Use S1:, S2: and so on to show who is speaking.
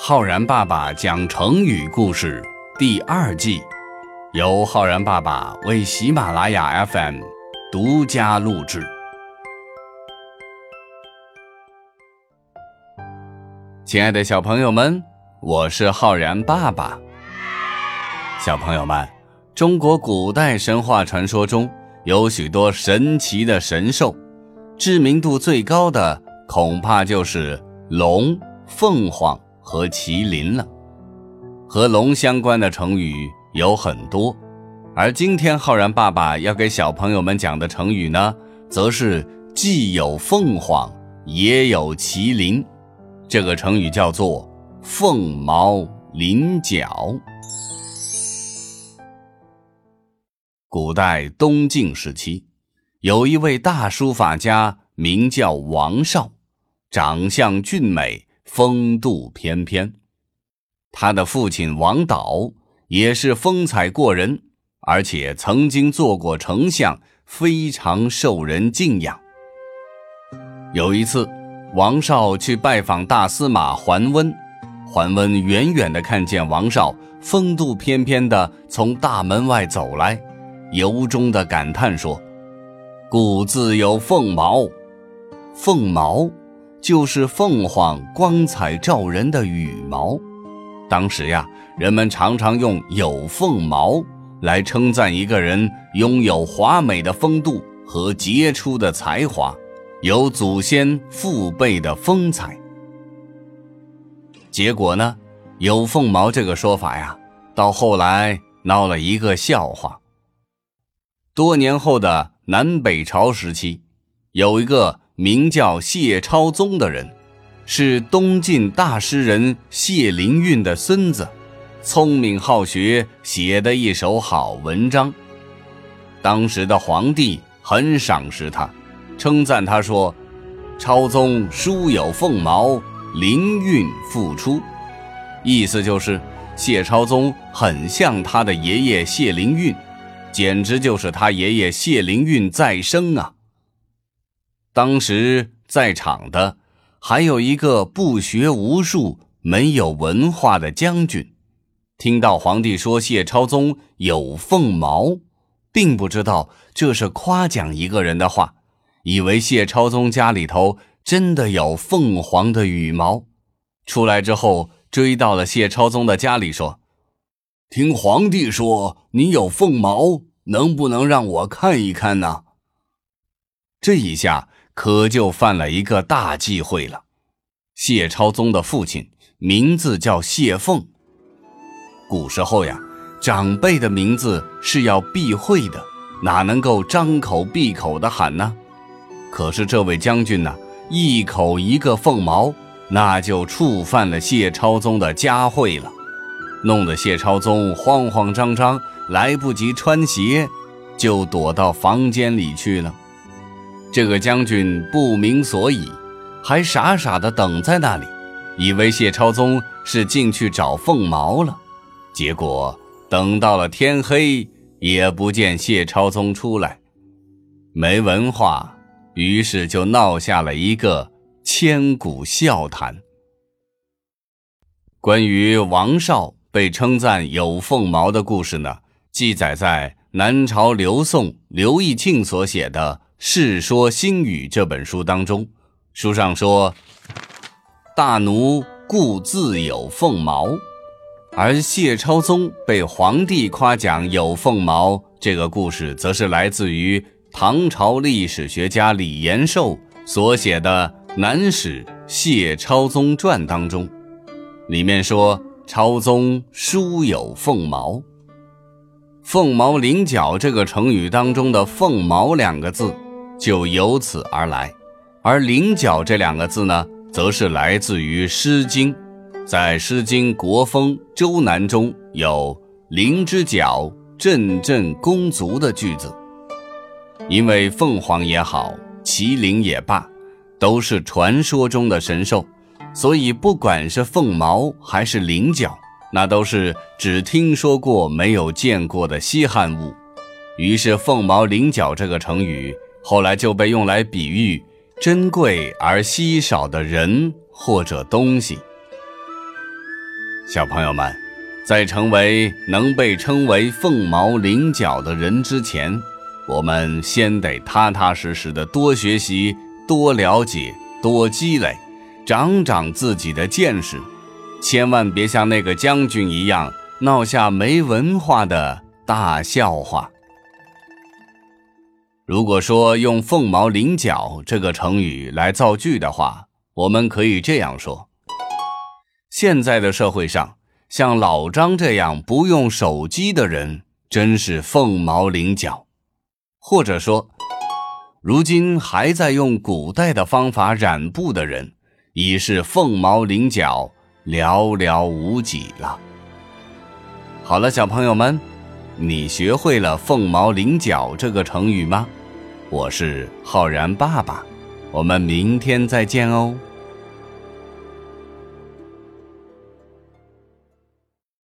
S1: 浩然爸爸讲成语故事第二季，由浩然爸爸为喜马拉雅 FM 独家录制。亲爱的小朋友们，我是浩然爸爸。小朋友们，中国古代神话传说中有许多神奇的神兽，知名度最高的恐怕就是龙、凤凰。和麒麟了，和龙相关的成语有很多，而今天浩然爸爸要给小朋友们讲的成语呢，则是既有凤凰也有麒麟，这个成语叫做凤毛麟角。古代东晋时期，有一位大书法家，名叫王绍，长相俊美。风度翩翩，他的父亲王导也是风采过人，而且曾经做过丞相，非常受人敬仰。有一次，王绍去拜访大司马桓温，桓温远远的看见王绍风度翩翩的从大门外走来，由衷的感叹说：“故自有凤毛，凤毛。”就是凤凰光彩照人的羽毛，当时呀，人们常常用“有凤毛”来称赞一个人拥有华美的风度和杰出的才华，有祖先父辈的风采。结果呢，“有凤毛”这个说法呀，到后来闹了一个笑话。多年后的南北朝时期，有一个。名叫谢超宗的人，是东晋大诗人谢灵运的孙子，聪明好学，写的一手好文章。当时的皇帝很赏识他，称赞他说：“超宗书有凤毛，灵韵复出。”意思就是谢超宗很像他的爷爷谢灵运，简直就是他爷爷谢灵运再生啊！当时在场的还有一个不学无术、没有文化的将军，听到皇帝说谢超宗有凤毛，并不知道这是夸奖一个人的话，以为谢超宗家里头真的有凤凰的羽毛。出来之后，追到了谢超宗的家里，说：“听皇帝说你有凤毛，能不能让我看一看呢？”这一下。可就犯了一个大忌讳了。谢超宗的父亲名字叫谢凤。古时候呀，长辈的名字是要避讳的，哪能够张口闭口的喊呢？可是这位将军呢，一口一个凤毛，那就触犯了谢超宗的家讳了，弄得谢超宗慌慌张张，来不及穿鞋，就躲到房间里去了。这个将军不明所以，还傻傻的等在那里，以为谢超宗是进去找凤毛了。结果等到了天黑，也不见谢超宗出来，没文化，于是就闹下了一个千古笑谈。关于王绍被称赞有凤毛的故事呢，记载在南朝刘宋刘义庆所写的。《世说新语》这本书当中，书上说：“大奴故自有凤毛。”而谢超宗被皇帝夸奖有凤毛这个故事，则是来自于唐朝历史学家李延寿所写的《南史谢超宗传》当中，里面说：“超宗书有凤毛，凤毛麟角。”这个成语当中的“凤毛”两个字。就由此而来，而“菱角”这两个字呢，则是来自于《诗经》。在《诗经·国风·周南》中有“菱之角，振振弓足”的句子。因为凤凰也好，麒麟也罢，都是传说中的神兽，所以不管是凤毛还是菱角，那都是只听说过没有见过的稀罕物。于是“凤毛麟角”这个成语。后来就被用来比喻珍贵而稀少的人或者东西。小朋友们，在成为能被称为凤毛麟角的人之前，我们先得踏踏实实的多学习、多了解、多积累，长长自己的见识，千万别像那个将军一样闹下没文化的大笑话。如果说用“凤毛麟角”这个成语来造句的话，我们可以这样说：现在的社会上。像老张这样不用手机的人，真是凤毛麟角；或者说，如今还在用古代的方法染布的人，已是凤毛麟角，寥寥无几了。好了，小朋友们，你学会了“凤毛麟角”这个成语吗？我是浩然爸爸，我们明天再见哦。